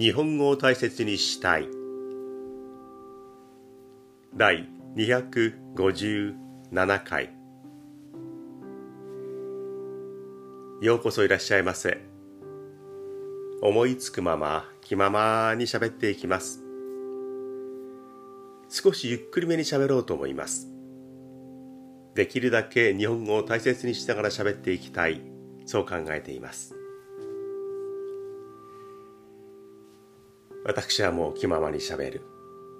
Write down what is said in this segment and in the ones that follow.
日本語を大切にしたい。第257回。ようこそいらっしゃいませ。思いつくまま気ままに喋っていきます。少しゆっくりめに喋ろうと思います。できるだけ日本語を大切にしながら喋っていきたい。そう考えています。私はもう気ままにしゃべる。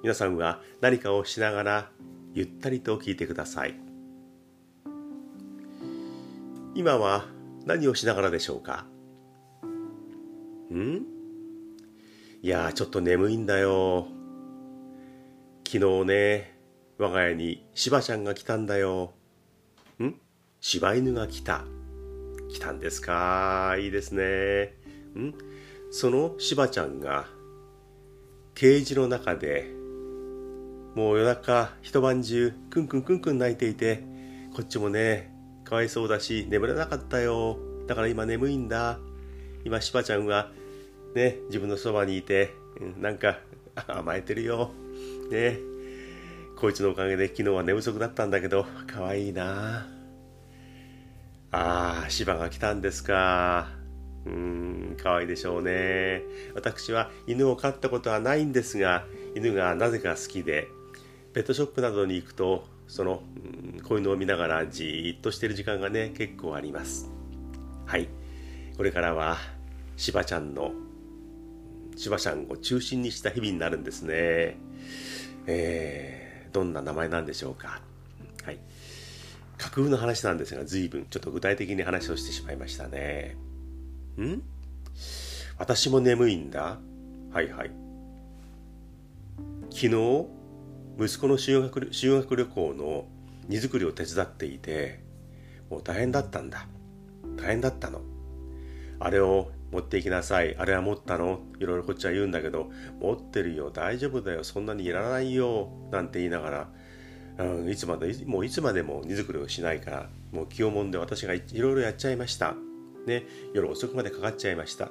皆さんは何かをしながらゆったりと聞いてください。今は何をしながらでしょうか？ん？いやちょっと眠いんだよ。昨日ね我が家にしばちゃんが来たんだよ。ん？柴犬が来た。来たんですか？いいですね。ん？そのしばちゃんがケージの中でもう夜中一晩中クンクンクンクン泣いていてこっちもねかわいそうだし眠れなかったよ。だから今眠いんだ。今しばちゃんはね自分のそばにいて、うん、なんか 甘えてるよ。ね。こいつのおかげで昨日は寝不足だったんだけどかわいいな。ああ芝が来たんですか。うーん、可愛いでしょうね。私は犬を飼ったことはないんですが、犬がなぜか好きで、ペットショップなどに行くと、その、子犬を見ながらじーっとしてる時間がね、結構あります。はい。これからは、しばちゃんの、しばちゃんを中心にした日々になるんですね。えー、どんな名前なんでしょうか。はい。架空の話なんですが、随分ちょっと具体的に話をしてしまいましたね。ん？私も眠いんだ。はいはい。昨日、息子の修学修学旅行の荷造りを手伝っていて、もう大変だったんだ。大変だったの。あれを持っていきなさい。あれは持ったの？いろいろこっちは言うんだけど、持ってるよ。大丈夫だよ。そんなにいらないよ。なんて言いながら、うん、いつまで、もういつまでも荷造りをしないから、もう気をもんで私がいろいろやっちゃいました。ね、夜遅くまでかかっちゃいました。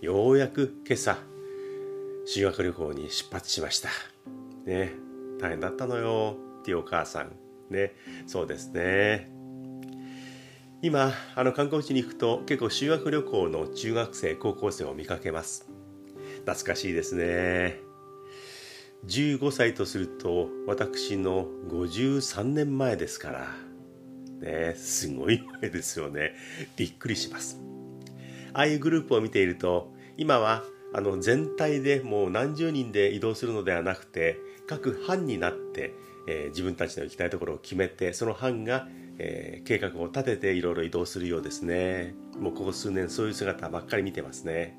ようやく今朝、修学旅行に出発しました。ね、大変だったのよ、っていうお母さん。ね、そうですね。今、あの観光地に行くと結構修学旅行の中学生、高校生を見かけます。懐かしいですね。15歳とすると私の53年前ですから。ね、すごい前ですよね。びっくりします。ああいうグループを見ていると、今はあの全体でもう何十人で移動するのではなくて、各班になって、えー、自分たちの行きたいところを決めて、その班が、えー、計画を立てていろいろ移動するようですね。もうここ数年そういう姿ばっかり見てますね。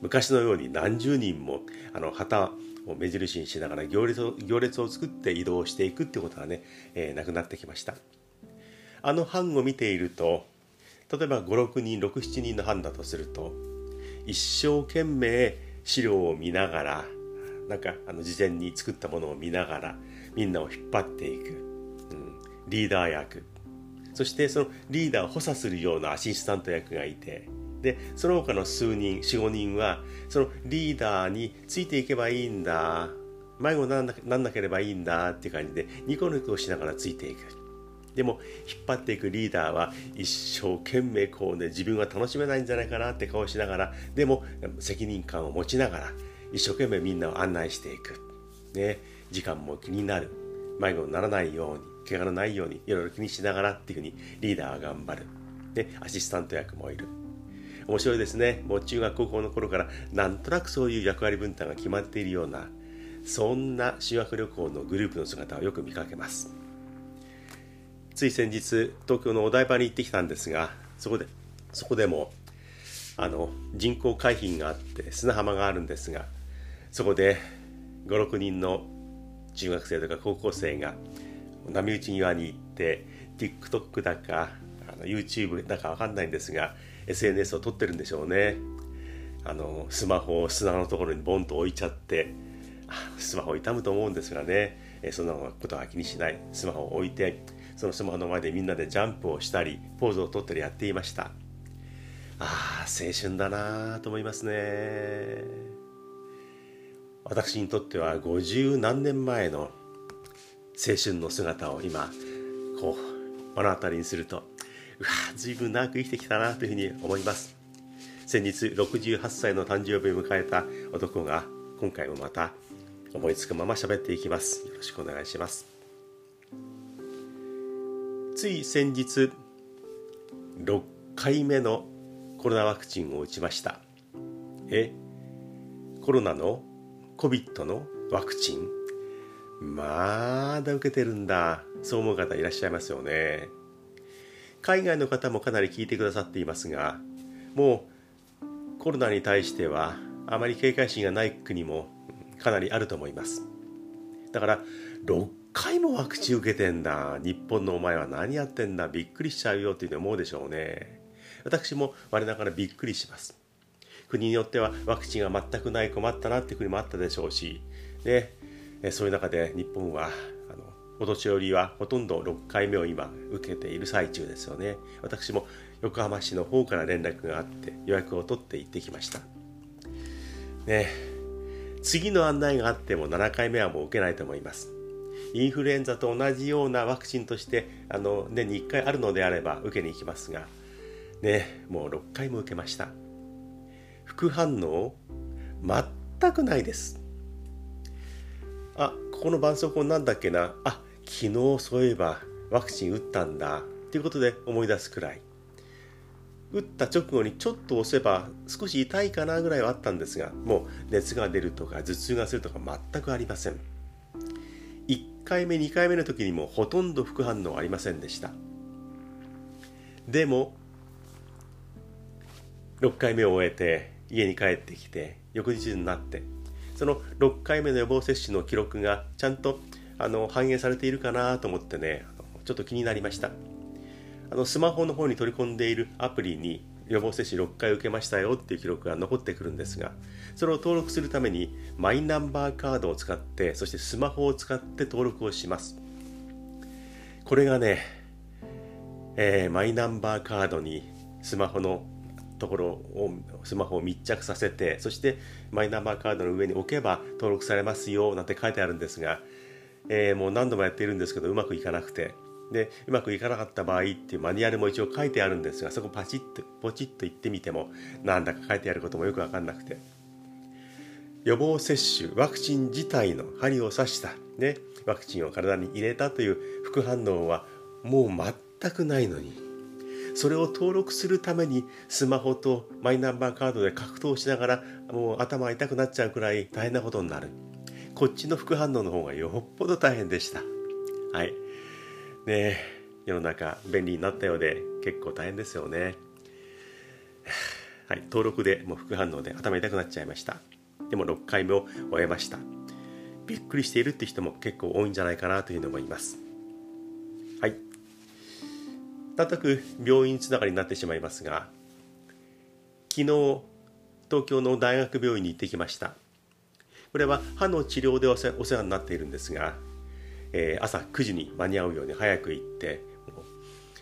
昔のように何十人もあの旗を目印にしながら行列を行列を作って移動していくってことはね、えー、なくなってきました。あの班を見ていると例えば56人67人の班だとすると一生懸命資料を見ながらなんかあの事前に作ったものを見ながらみんなを引っ張っていく、うん、リーダー役。そしてそのリーダーを補佐するようなアシスタント役がいてでその他の数人45人はそのリーダーについていけばいいんだ。迷子になんなければいいんだっていう感じでニコニコしながらついていく。でも引っ張っていくリーダーは一生懸命こうね自分は楽しめないんじゃないかなって顔しながらでも責任感を持ちながら一生懸命みんなを案内していく、ね、時間も気になる。迷子にならないように怪我のないようにいろいろ気にしながらっていうふうにリーダーは頑張る、でアシスタント役もいる。面白いですね。もう中学高校の頃からなんとなくそういう役割分担が決まっているようなそんな修学旅行のグループの姿をよく見かけます。つい先日東京のお台場に行ってきたんですがそこでそこでもあの人工海浜があって砂浜があるんですがそこで56人の中学生とか高校生が波打ち際に行って TikTok だかあの YouTube だか分かんないんですが SNS を撮ってるんでしょうね。あのスマホを砂のところにボンと置いちゃってスマホ傷むと思うんですがねそんなことは気にしない。スマホを置いてそのスマホの前でみんなでジャンプをしたりポーズをとったりやっていました。ああ青春だなと思いますね。私にとっては50何年前の青春の姿を今こう目の当たりにするとうわ随分長く生きてきたなというふうに思います。先日68歳の誕生日を迎えた男が今回もまた思いつくまま喋っていきます。よろしくお願いします。つい先日6回目のコロナワクチンを打ちました。えコロナの COVID のワクチン？まだ受けてるんだ。そう思う方いらっしゃいますよね。海外の方もかなり聞いてくださっていますがもうコロナに対してはあまり警戒心がない国もかなりあると思います。だから回もワクチン受けてんだ。日本のお前は何やってんだ。びっくりしちゃうよっていうふうに思うでしょうね。私も我ながらびっくりします。国によってはワクチンが全くない困ったなっていう国もあったでしょうし、でそういう中で日本はあのお年寄りはほとんど6回目を今受けている最中ですよね。私も横浜市の方から連絡があって予約を取って行ってきました。ね。次の案内があっても7回目はもう受けないと思います。インフルエンザと同じようなワクチンとしてあの年に1回あるのであれば受けに行きますがねもう6回も受けました。副反応全くないです。あここの絆創膏なんだっけな。あ昨日そういえばワクチン打ったんだ。ということで思い出すくらい。打った直後にちょっと押せば少し痛いかなぐらいはあったんですがもう熱が出るとか頭痛がするとか全くありません。回目2回目の時にもほとんど副反応ありませんでした。でも6回目を終えて家に帰ってきて翌日になってその6回目の予防接種の記録がちゃんとあの反映されているかなと思ってねちょっと気になりました。あのスマホの方に取り込んでいるアプリに予防接種6回受けましたよっていう記録が残ってくるんですがそれを登録するためにマイナンバーカードを使ってそしてスマホを使って登録をします。これがね、えー、マイナンバーカードにスマホのところをスマホを密着させてそしてマイナンバーカードの上に置けば登録されますよなんて書いてあるんですが、えー、もう何度もやっているんですけどうまくいかなくて。でうまくいかなかった場合っていうマニュアルも一応書いてあるんですがそこパチッとポチッと行ってみてもなんだか書いてあることもよく分かんなくて。予防接種ワクチン自体の針を刺した、ね、ワクチンを体に入れたという副反応はもう全くないのにそれを登録するためにスマホとマイナンバーカードで格闘しながらもう頭痛くなっちゃうくらい大変なことになる。こっちの副反応の方がよっぽど大変でした。はい。ね世の中便利になったようで結構大変ですよね。はい。登録でもう副反応で頭痛くなっちゃいました。でも6回目を終えました。びっくりしているって人も結構多いんじゃないかなというふうに思います。はい。なんとなく病院つながりになってしまいますが昨日東京の大学病院に行ってきました。これは歯の治療でお世話になっているんですが、えー、朝9時に間に合うように早く行って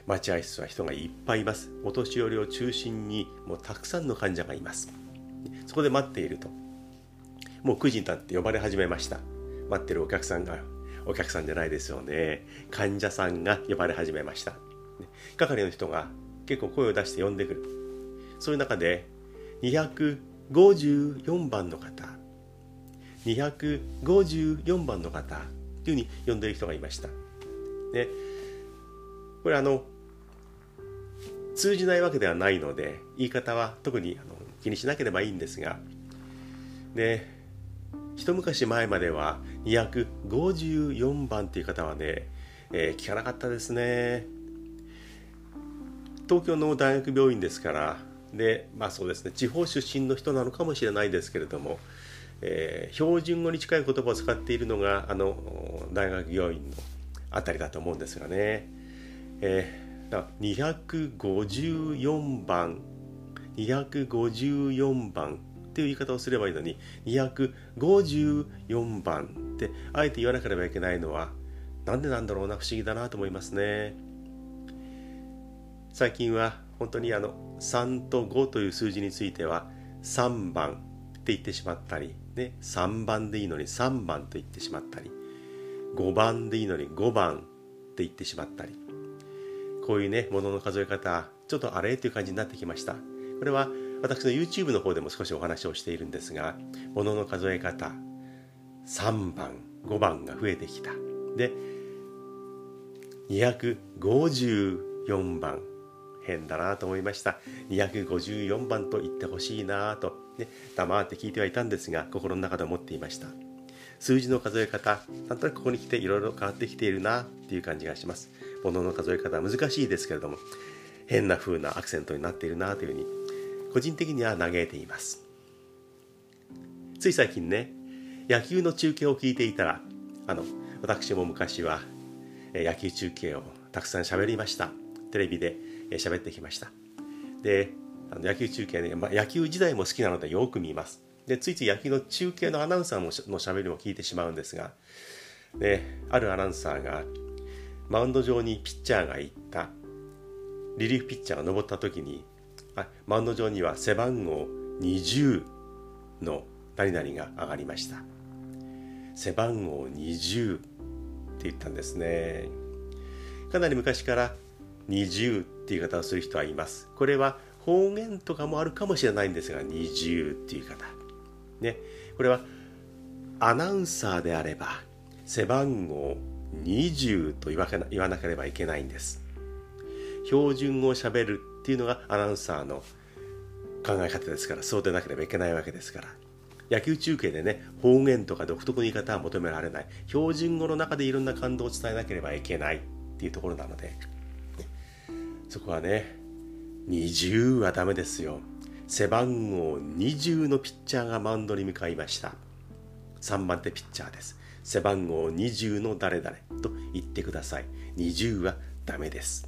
待合室は人がいっぱいいます。お年寄りを中心にもうたくさんの患者がいます。そこで待っていると。もう9時になって呼ばれ始めました。待ってるお客さんがお客さんじゃないですよね。患者さんが呼ばれ始めました。係の人が結構声を出して呼んでくる。そういう中で254番の方254番の方というふうに呼んでいる人がいました。でこれあの通じないわけではないので言い方は特にあの気にしなければいいんですがで一昔前までは254番っていう方はね、えー、聞かなかったですね。東京の大学病院ですからでまあそうですね地方出身の人なのかもしれないですけれども、えー、標準語に近い言葉を使っているのがあの大学病院のあたりだと思うんですがね、えー、254番254番っていう言い方をすればいいのに254番ってあえて言わなければいけないのはなんでなんだろうな不思議だなと思いますね。最近は本当にあの3と5という数字については3番って言ってしまったりね、3番でいいのに3番と言ってしまったり5番でいいのに5番って言ってしまったりこういうねものの数え方ちょっとあれという感じになってきましたこれは私の YouTube の方でも少しお話をしているんですがものの数え方3番5番が増えてきた。で254番変だなと思いました。254番と言ってほしいなと、ね、黙って聞いてはいたんですが心の中で思っていました。数字の数え方なんとなくここに来ていろいろ変わってきているなっていう感じがします。物の数え方は難しいですけれども変な風なアクセントになっているなというふうに個人的には嘆いています。つい最近ね野球の中継を聞いていたらあの私も昔は野球中継をたくさん喋りました。テレビで喋ってきました。であの野球中継ね、まあ、野球時代も好きなのでよく見ます。でついつい野球の中継のアナウンサーのしゃべりも聞いてしまうんですがであるアナウンサーがマウンド上にピッチャーが行った。リリーフピッチャーが登った時にマウンド上には背番号20の何々が上がりました。背番号20って言ったんですね。かなり昔から20っていう言い方をする人はいます。これは方言とかもあるかもしれないんですが20っていう言い方。ね、これはアナウンサーであれば背番号20と言わなければいけないんです。標準語をしゃべるっていうのがアナウンサーの考え方ですからそうでなければいけないわけですから。野球中継でね方言とか独特の言い方は求められない。標準語の中でいろんな感動を伝えなければいけないっていうところなので。そこはね20はダメですよ。背番号20のピッチャーがマウンドに向かいました。3番手ピッチャーです。背番号20の誰々と言ってください。20はダメです。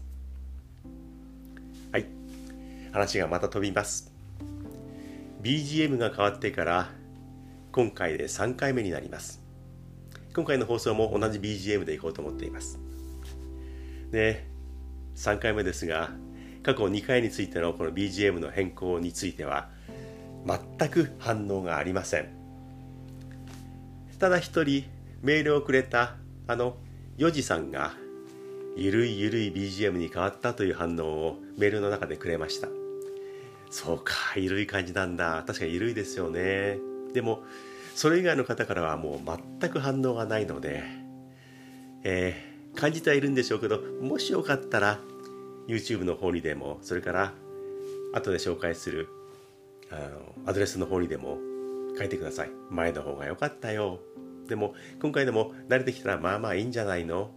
話がまた飛びます。BGM が変わってから今回で3回目になります。今回の放送も同じ BGM でいこうと思っています。で3回目ですが過去2回についてのこの BGM の変更については全く反応がありません。ただ一人メールをくれたあのヨジさんがゆるいゆるい BGM に変わったという反応をメールの中でくれました。そうかゆるい感じなんだ。確かにゆるいですよね。でもそれ以外の方からはもう全く反応がないので、えー、感じてはいるんでしょうけどもしよかったら YouTube の方にでもそれから後で紹介するあのアドレスの方にでも書いてください。前の方が良かったよ。でも今回でも慣れてきたらまあまあいいんじゃないの？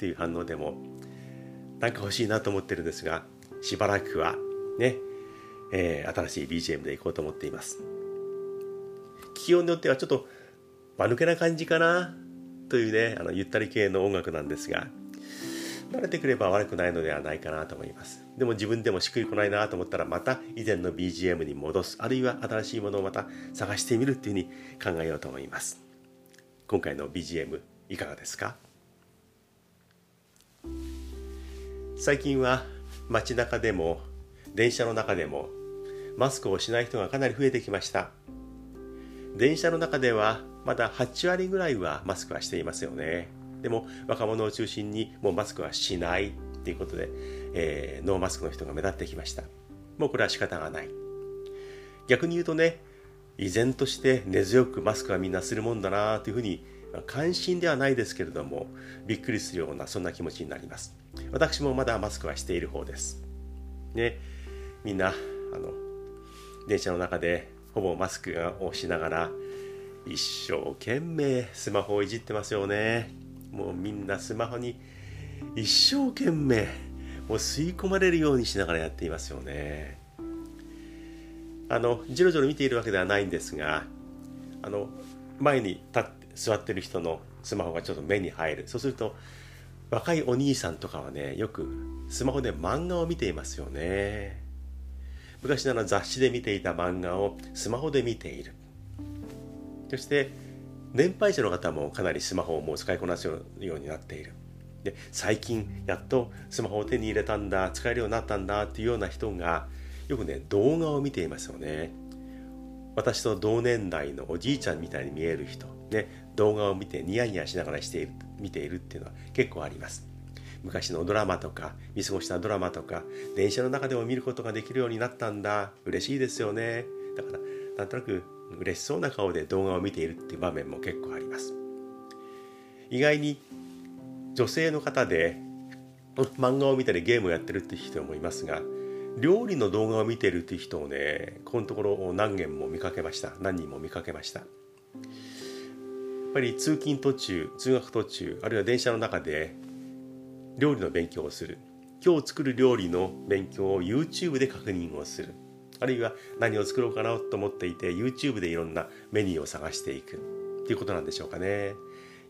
っていう反応でもなんか欲しいなと思ってるんですがしばらくはね、えー、新しい BGM でいこうと思っています。気温によってはちょっと間抜けな感じかなというねあのゆったり系の音楽なんですが慣れてくれば悪くないのではないかなと思います。でも自分でもしっくりこないなと思ったらまた以前の BGM に戻すあるいは新しいものをまた探してみるっていうふうに考えようと思います。今回の BGM いかがですか？最近は街中でも電車の中でもマスクをしない人がかなり増えてきました。電車の中ではまだ8割ぐらいはマスクはしていますよね。でも若者を中心にもうマスクはしないっていうことで、えー、ノーマスクの人が目立ってきました。もうこれは仕方がない。逆に言うとね依然として根強くマスクはみんなするもんだなというふうに関心ではないですけれどもびっくりするようなそんな気持ちになります。私もまだマスクはしている方です。ね。みんなあの電車の中でほぼマスクをしながら一生懸命スマホをいじってますよね。もうみんなスマホに一生懸命もう吸い込まれるようにしながらやっていますよね。あのじろじろ見ているわけではないんですがあの前に立って座ってる人のスマホがちょっと目に入る。そうすると若いお兄さんとかはねよくスマホで漫画を見ていますよね。昔なら雑誌で見ていた漫画をスマホで見ている。そして年配者の方もかなりスマホをもう使いこなすようになっている。で最近やっとスマホを手に入れたんだ使えるようになったんだっていうような人がよくね動画を見ていますよね。私と同年代のおじいちゃんみたいに見える人、ね、動画を見てニヤニヤしながらしている見ているっていうのは結構あります。昔のドラマとか見過ごしたドラマとか電車の中でも見ることができるようになったんだ。嬉しいですよね。だからなんとなく嬉しそうな顔で動画を見ているっていう場面も結構あります。意外に女性の方で漫画を見たりゲームをやってるって人もいますが料理の動画を見てるっていう人をねこのところ何件も見かけました。何人も見かけました。ぱり通勤途中通学途中あるいは電車の中で料理の勉強をする。今日作る料理の勉強を YouTube で確認をする。あるいは何を作ろうかなと思っていて YouTube でいろんなメニューを探していく。っていうことなんでしょうかね。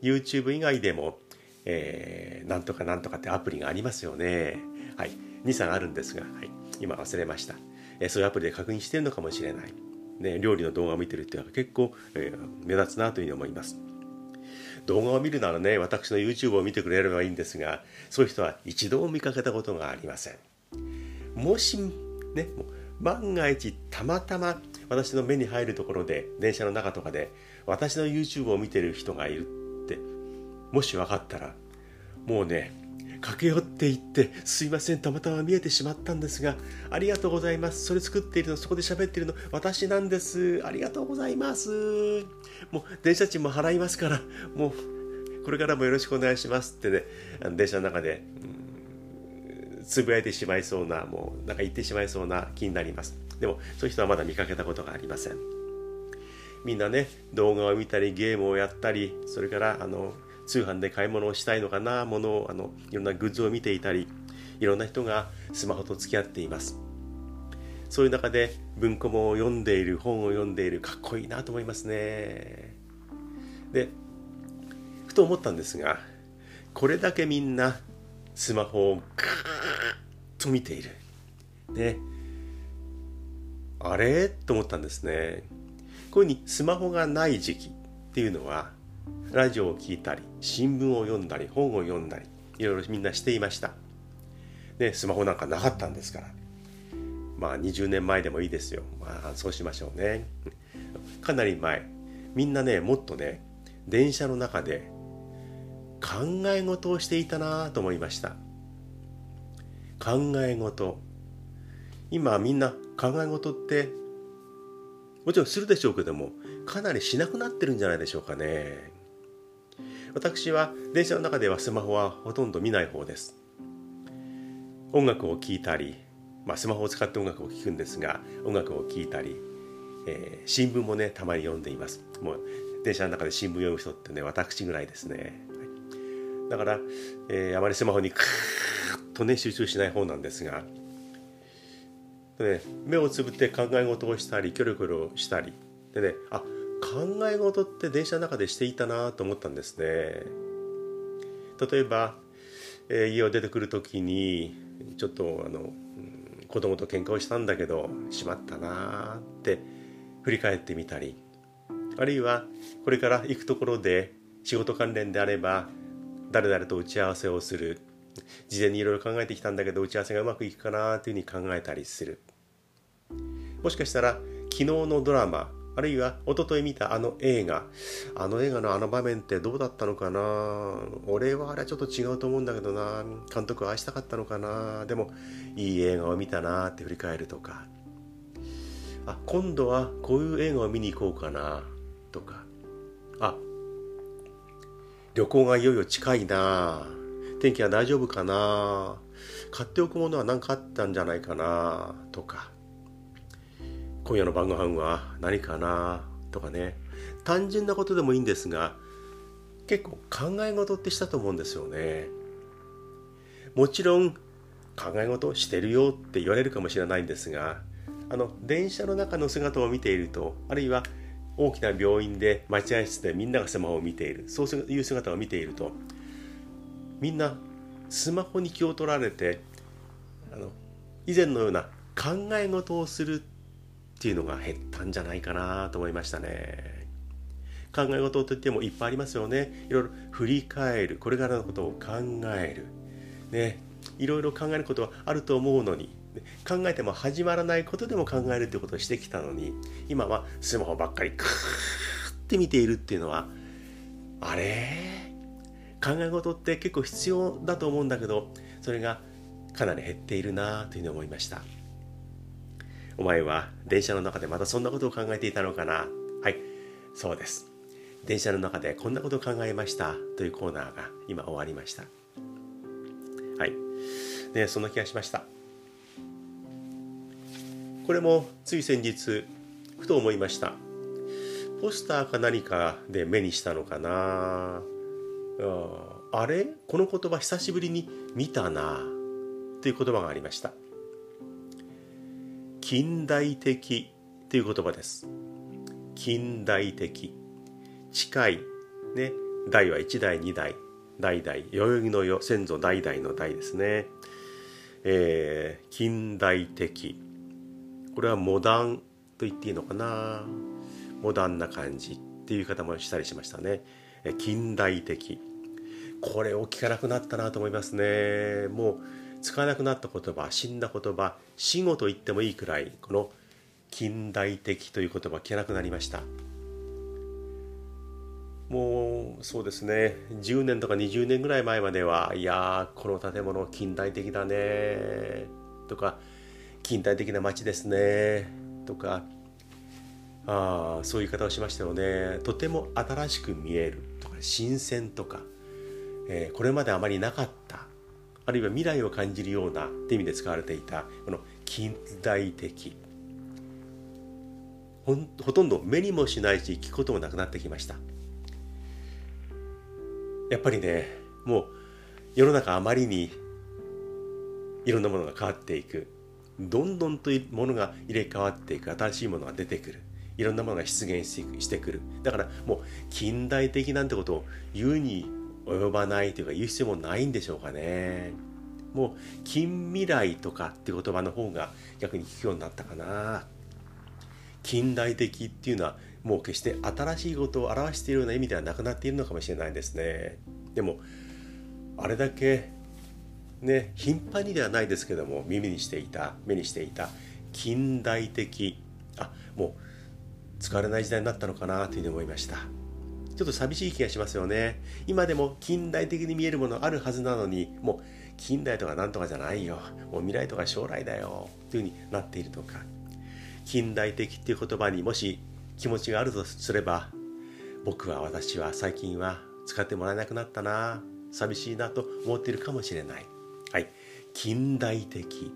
YouTube 以外でも、えー、なんとかなんとかってアプリがありますよね。はい。23あるんですが、はい、今忘れました、えー、そういうアプリで確認してるのかもしれない。ね、料理の動画を見てるっていうのは結構、えー、目立つなというふうに思います。動画を見るならね私の YouTube を見てくれればいいんですがそういう人は一度も見かけたことがありません。もしね万が一たまたま私の目に入るところで電車の中とかで私の YouTube を見てる人がいるってもし分かったらもうね駆け寄っていって「すいませんたまたま見えてしまったんですがありがとうございます。それ作っているのそこで喋っているの私なんです。ありがとうございます」もう電車賃も払いますからもうこれからもよろしくお願いしますってね電車の中で、うん、つぶやいてしまいそうなもうなんか言ってしまいそうな気になります。でもそういう人はまだ見かけたことがありません。みんなね動画を見たりゲームをやったりそれからあの通販で買い物をしたいのかなものをあのいろんなグッズを見ていたりいろんな人がスマホと付き合っています。そういう中で文庫本を読んでいる本を読んでいるかっこいいなと思いますね。でふと思ったんですがこれだけみんなスマホをガーッと見ている。ねあれ？と思ったんですね。こういうふうにスマホがない時期っていうのはラジオを聴いたり新聞を読んだり本を読んだりいろいろみんなしていました。でスマホなんかなかったんですから。まあ20年前でもいいですよ。まあそうしましょうね。かなり前。みんなねもっとね電車の中で考え事をしていたなと思いました。考え事。今みんな考え事ってもちろんするでしょうけどもかなりしなくなってるんじゃないでしょうかね。私は電車の中ではスマホはほとんど見ない方です。音楽を聴いたり、まあ、スマホを使って音楽を聴くんですが音楽を聴いたり、えー、新聞もねたまに読んでいます。もう電車の中で新聞読む人ってね私ぐらいですね。だから、えー、あまりスマホにクーッとね集中しない方なんですがでね、目をつぶって考え事をしたりキョロキョロしたりでねあ考え事って電車の中でしていたなと思ったんですね。例えば、えー、家を出てくる時にちょっとあの、うん、子供と喧嘩をしたんだけどしまったなって振り返ってみたりあるいはこれから行くところで仕事関連であれば誰々と打ち合わせをする。事前にいろいろ考えてきたんだけど打ち合わせがうまくいくかなというふうに考えたりする。もしかしたら昨日のドラマあるいは一昨日見たあの映画。あの映画のあの場面ってどうだったのかな？俺はあれはちょっと違うと思うんだけどな。監督は愛したかったのかな？でもいい映画を見たなって振り返るとか。あ今度はこういう映画を見に行こうかな？とか。あ旅行がいよいよ近いな。天気は大丈夫かな？買っておくものは何かあったんじゃないかな？とか。今夜の晩ご飯は何かな？とかね。単純なことでもいいんですが結構考え事ってしたと思うんですよね。もちろん考え事してるよって言われるかもしれないんですがあの電車の中の姿を見ているとあるいは大きな病院で待合室でみんながスマホを見ているそういう姿を見ているとみんなスマホに気を取られてあの以前のような考え事をするっていうのが減ったんじゃないかなと思いましたね。考え事といってもいっぱいありますよね。いろいろ振り返る、これからのことを考える。ね、いろいろ考えることはあると思うのに、考えても始まらないことでも考えるってことをしてきたのに今はスマホばっかり クーって見ているっていうのはあれ？考え事って結構必要だと思うんだけどそれがかなり減っているなというふうに思いましたお前は電車の中でまたそんなことを考えていたのかな？はいそうです。電車の中でこんなことを考えました？というコーナーが今終わりました。はいねそんな気がしました。これもつい先日ふと思いました。ポスターか何かで目にしたのかな？あれ？この言葉久しぶりに見たな？という言葉がありました。近代的という言葉です。近代的。近い。ね。代は1代2代。代々。代々木の世先祖代々の代ですね。えー、近代的。これはモダンと言っていいのかな。モダンな感じっていう方もしたりしましたね。近代的。これを聞かなくなったなと思いますね。もう使わなくなった言葉死んだ言葉死語と言ってもいいくらいこの近代的という言葉聞かなくなりました。もうそうですね。10年とか20年ぐらい前まではいやこの建物近代的だねとか近代的な街ですねとかあそういう言い方をしましたよねとても新しく見えるとか新鮮とか、えー、これまであまりなかった。あるいは未来を感じるようなって意味で使われていたこの近代的ほほとんど目にもしないし聞くこともなくなってきました。やっぱりねもう世の中あまりにいろんなものが変わっていく。どんどんというものが入れ替わっていく。新しいものが出てくる。いろんなものが出現してくる。だからもう近代的なんてことを言うに及ばないというか言う必要もないんでしょうかね。もう近未来とかって言葉の方が逆に聞くようになったかな。近代的っていうのはもう決して新しいことを表しているような意味ではなくなっているのかもしれないですね。でもあれだけね頻繁にではないですけども耳にしていた目にしていた近代的あもう使われない時代になったのかなというふうに思いました。ちょっと寂しい気がしますよね。今でも近代的に見えるものあるはずなのにもう近代とかなんとかじゃないよ。もう未来とか将来だよ。というふうになっているとか。近代的っていう言葉にもし気持ちがあるとすれば僕は私は最近は使ってもらえなくなったな。寂しいなと思っているかもしれない。はい。近代的。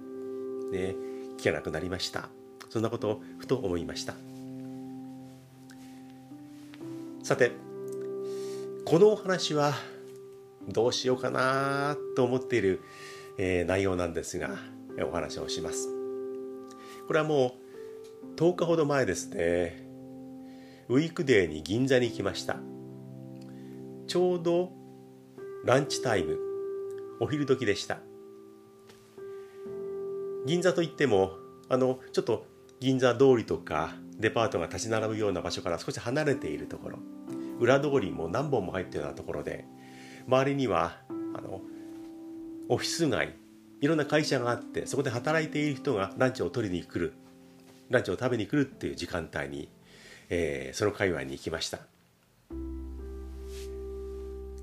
ね。聞けなくなりました。そんなことをふと思いました。さてこのお話はどうしようかなと思っている、えー、内容なんですがお話をします。これはもう10日ほど前ですね。ウィークデーに銀座に行きました。ちょうどランチタイムお昼時でした。銀座といってもあのちょっと銀座通りとかデパートが立ち並ぶような場所から少し離れているところ。裏通りも何本も入っているようなところで周りにはあのオフィス街いろんな会社があってそこで働いている人がランチを取りに来るランチを食べに来るっていう時間帯にえー、その界隈に行きました。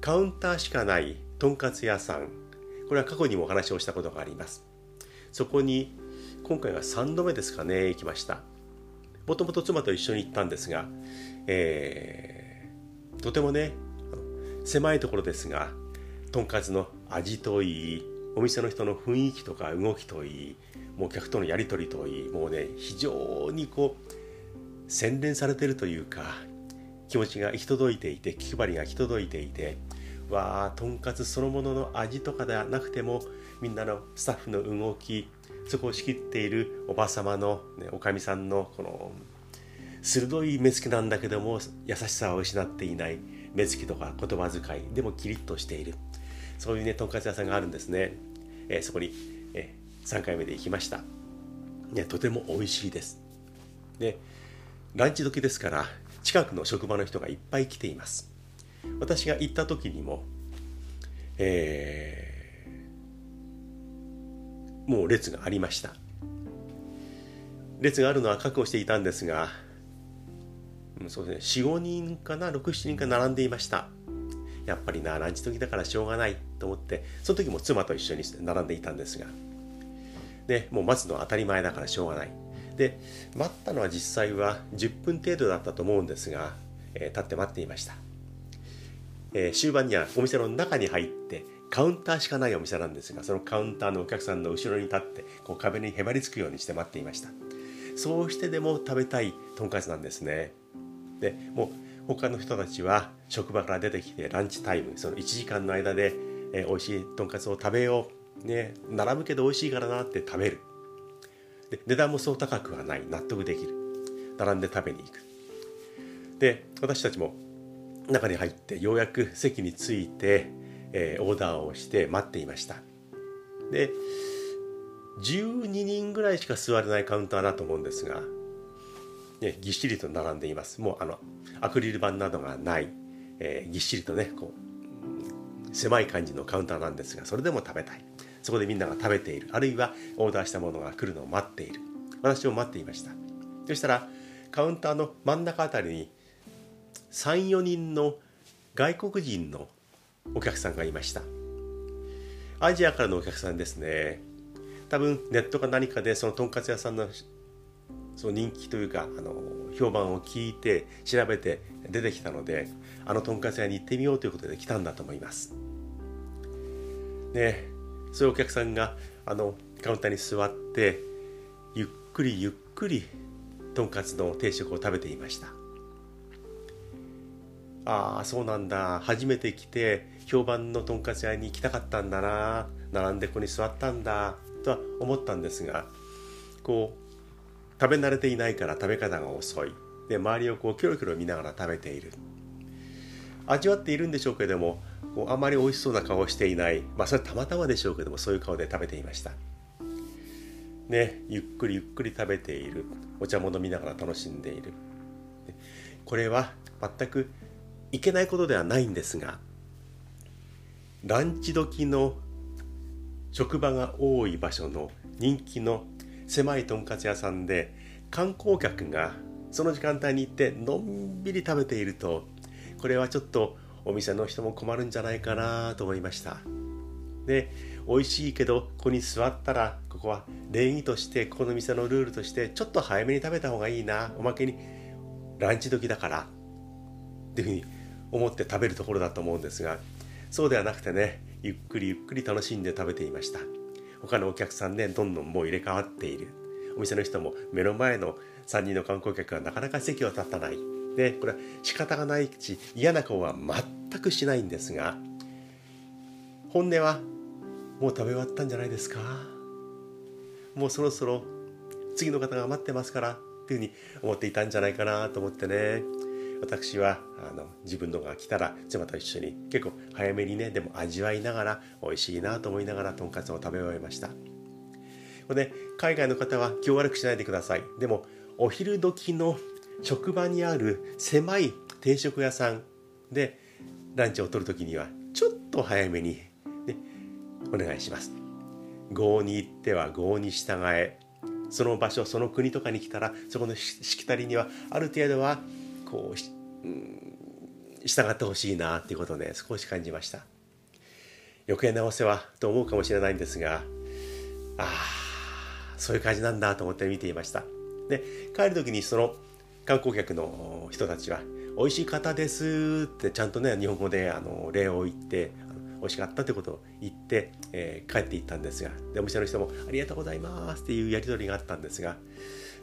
カウンターしかないとんかつ屋さん。これは過去にもお話をしたことがあります。そこに今回は3度目ですかね行きました。もともと妻と一緒に行ったんですが、えー、とてもね狭いところですがとんかつの味といいお店の人の雰囲気とか動きといいもう客とのやり取りといいもうね非常にこう洗練されてるというか気持ちが行き届いていて気配りが行き届いていてわあとんかつそのものの味とかではなくてもみんなのスタッフの動きそこを仕切っているおば様の、ね、おかみさんのこの鋭い目つきなんだけども優しさを失っていない目つきとか言葉遣いでもキリッとしている。そういうねとんかつ屋さんがあるんですね、えー、そこに、えー、3回目で行きました、ね、とても美味しいです。でランチ時ですから近くの職場の人がいっぱい来ています。私が行った時にも、えー、もう列がありました。列があるのは確保していたんですが、うん、そうですね。45人かな67人か並んでいました。やっぱりなランチ時だからしょうがないと思ってその時も妻と一緒に並んでいたんですが。でもう待つのは当たり前だからしょうがない。で待ったのは実際は10分程度だったと思うんですが、えー、立って待っていました、えー、終盤にはお店の中に入ってカウンターしかないお店なんですがそのカウンターのお客さんの後ろに立ってこう壁にへばりつくようにして待っていました。そうしてでも食べたいとんかつなんですね。でもう他の人たちは職場から出てきてランチタイムその1時間の間で、えー、美味しいとんかつを食べよう。ね並ぶけど美味しいからなって食べる。で値段もそう高くはない。納得できる。並んで食べに行く。で私たちも中に入ってようやく席に着いてえー、オーダーをして待っていました。で12人ぐらいしか座れないカウンターだと思うんですが、ね、ぎっしりと並んでいます。もうあのアクリル板などがない、えー、ぎっしりとねこう狭い感じのカウンターなんですがそれでも食べたい。そこでみんなが食べている。あるいはオーダーしたものが来るのを待っている。私も待っていました。そしたらカウンターの真ん中あたりに34人の外国人のお客さんがいました。アジアからのお客さんですね。多分ネットか何かでそのとんかつ屋さんのその人気というかあの評判を聞いて調べて出てきたのであのとんかつ屋に行ってみようということで来たんだと思います。ねそういうお客さんがあのカウンターに座ってゆっくりゆっくりとんかつの定食を食べていました。ああそうなんだ。初めて来て評判のとんかつ屋に行きたかったんだな。並んでここに座ったんだとは思ったんですがこう食べ慣れていないから食べ方が遅い。で周りをこうキョロキョロ見ながら食べている。味わっているんでしょうけどもこうあまり美味しそうな顔をしていない。まあそれたまたまでしょうけどもそういう顔で食べていました。ねゆっくりゆっくり食べている。お茶も飲みながら楽しんでいる。これは全くいけないことではないんですがランチ時の職場が多い場所の人気の狭いとんかつ屋さんで観光客がその時間帯に行ってのんびり食べているとこれはちょっとお店の人も困るんじゃないかなと思いました。で美味しいけどここに座ったらここは礼儀としてここの店のルールとしてちょっと早めに食べた方がいいなおまけにランチ時だからっていうふうに思って食べるところだと思うんですがそうではなくてねゆっくりゆっくり楽しんで食べていました。他のお客さんねどんどんもう入れ替わっている。お店の人も目の前の3人の観光客がなかなか席を立たない。でこれは仕方がないし嫌な顔は全くしないんですが本音はもう食べ終わったんじゃないですか。もうそろそろ次の方が待ってますからっていうふうに思っていたんじゃないかなと思ってね。私はあの自分のが来たら妻と一緒に結構早めにねでも味わいながら美味しいなと思いながらとんかつを食べ終えました。これで海外の方は気を悪くしないでください。でもお昼時の職場にある狭い定食屋さんでランチを取る時にはちょっと早めに、ね、お願いします。郷に行っては郷に従え。その場所その国とかに来たらそこのしきたりにはある程度はこう、うん、従ってほしいなっていうことをね少し感じました。余計なお世話と思うかもしれないんですがあそういう感じなんだと思って見ていました。で帰る時にその観光客の人たちは「美味しい方です」ってちゃんとね日本語であの礼を言って美味しかったってことを言って、えー、帰っていったんですがでお店の人も「ありがとうございます」っていうやり取りがあったんですが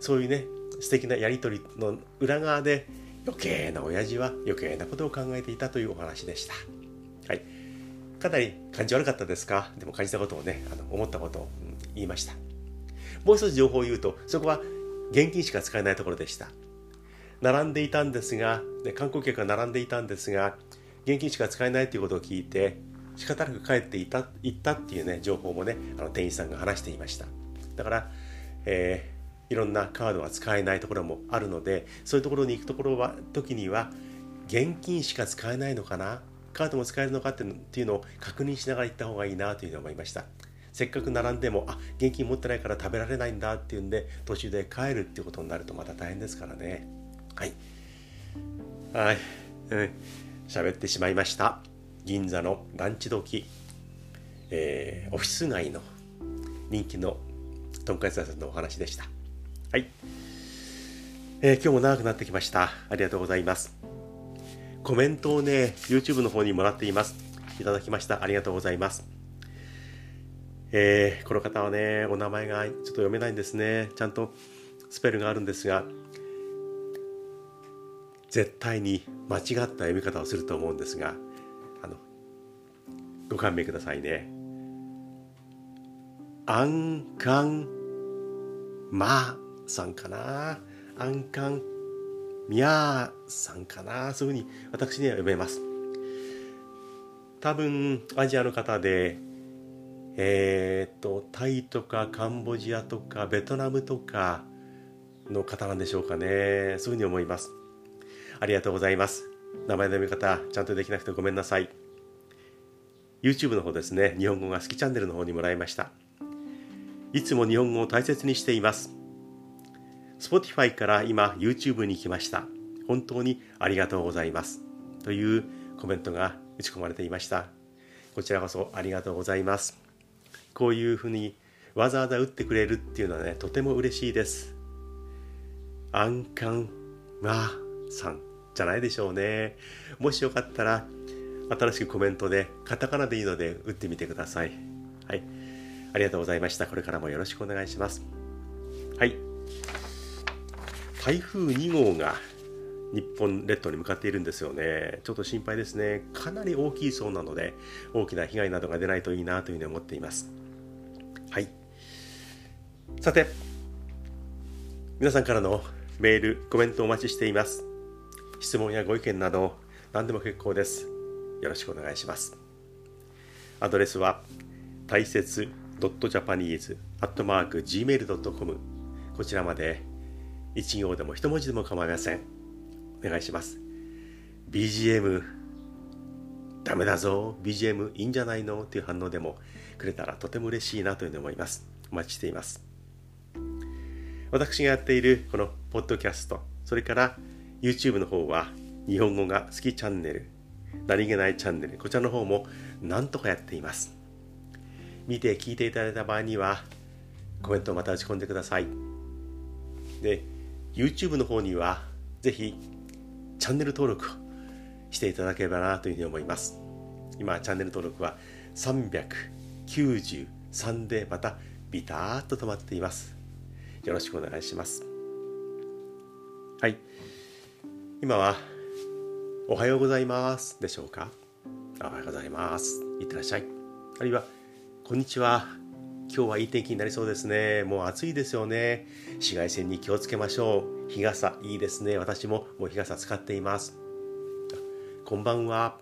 そういうね素敵なやり取りの裏側で余計な親父は余計なことを考えていたというお話でした。はい。かなり感じ悪かったですか？でも感じたことをね、あの思ったことを、言いました。もう一つ情報を言うと、そこは現金しか使えないところでした。並んでいたんですが、で観光客が並んでいたんですが、現金しか使えないということを聞いて、仕方なく帰っていた行ったっていうね、情報もね、あの店員さんが話していました。だから、えーいろんなカードが使えないところもあるのでそういうところに行くところは時には現金しか使えないのかな？カードも使えるのかっていうのを確認しながら行った方がいいなというふうに思いました。せっかく並んでもあ現金持ってないから食べられないんだっていうんで途中で帰るっていうことになるとまた大変ですからね。はい。はい。喋、うん、ってしまいました。銀座のランチ時、えー、オフィス街の人気のとんかつ屋さんのお話でした。はい、えー、今日も長くなってきました。ありがとうございます。コメントをね YouTube の方にもらっています。いただきました。ありがとうございます。えー、この方はね、お名前がちょっと読めないんですね。ちゃんとスペルがあるんですが、絶対に間違った読み方をすると思うんですが、あの、ご勘弁くださいね。アンカンマさんかな。アンカンミャーさんかな。そういうふうに私には読めます。多分アジアの方でえー、っとタイとかカンボジアとかベトナムとかの方なんでしょうかね。そういうふうに思います。ありがとうございます。名前の読み方ちゃんとできなくてごめんなさい。YouTube の方ですね。日本語が好きチャンネルの方にもらいました。いつも日本語を大切にしています。Spotify から今 YouTube に来ました。本当にありがとうございます。というコメントが打ち込まれていました。こちらこそありがとうございます。こういうふうにわざわざ打ってくれるっていうのはねとても嬉しいです。アンカンマさんじゃないでしょうね。もしよかったら新しくコメントでカタカナでいいので打ってみてください。はい。ありがとうございました。これからもよろしくお願いします。はい。台風2号が日本列島に向かっているんですよね。ちょっと心配ですね。かなり大きいそうなので、大きな被害などが出ないといいなというふうに思っています。はい。さて、皆さんからのメール、コメントお待ちしています。質問やご意見など、何でも結構です。よろしくお願いします。アドレスは、大切 .japanese.gmail.com こちらまで1行でも1文字でも構いません。お願いします。BGM ダメだぞ BGM いいんじゃないの？っていう反応でもくれたらとても嬉しいなというふうに思います。お待ちしています。私がやっているこのポッドキャスト、それから YouTube の方は日本語が好きチャンネル、何気ないチャンネル、こちらの方もなんとかやっています。見て聞いていただいた場合にはコメントをまた打ち込んでください。で、YouTube の方にはぜひチャンネル登録をしていただければなというふうに思います。今、チャンネル登録は393でまたビターッと止まっています。よろしくお願いします。はい。今は、おはようございますでしょうか？おはようございます。いってらっしゃい。あるいは、こんにちは。今日はいい天気になりそうですね。もう暑いですよね。紫外線に気をつけましょう。日傘、いいですね。私ももう日傘使っています。こんばんは。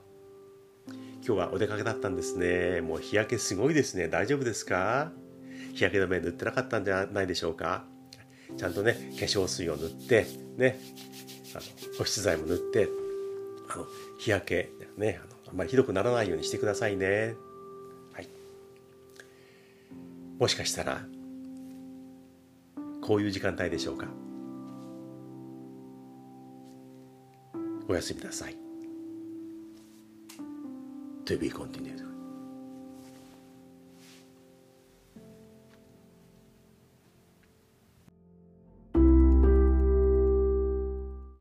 今日はお出かけだったんですね。もう日焼けすごいですね。大丈夫ですか？日焼け止め塗ってなかったんじゃないでしょうか？ちゃんとね、化粧水を塗って、ね、あの保湿剤も塗って、あの日焼け、ね、あのあんまりひどくならないようにしてくださいね。もしかしたら、こういう時間帯でしょうか？おやすみなさい。to be continued.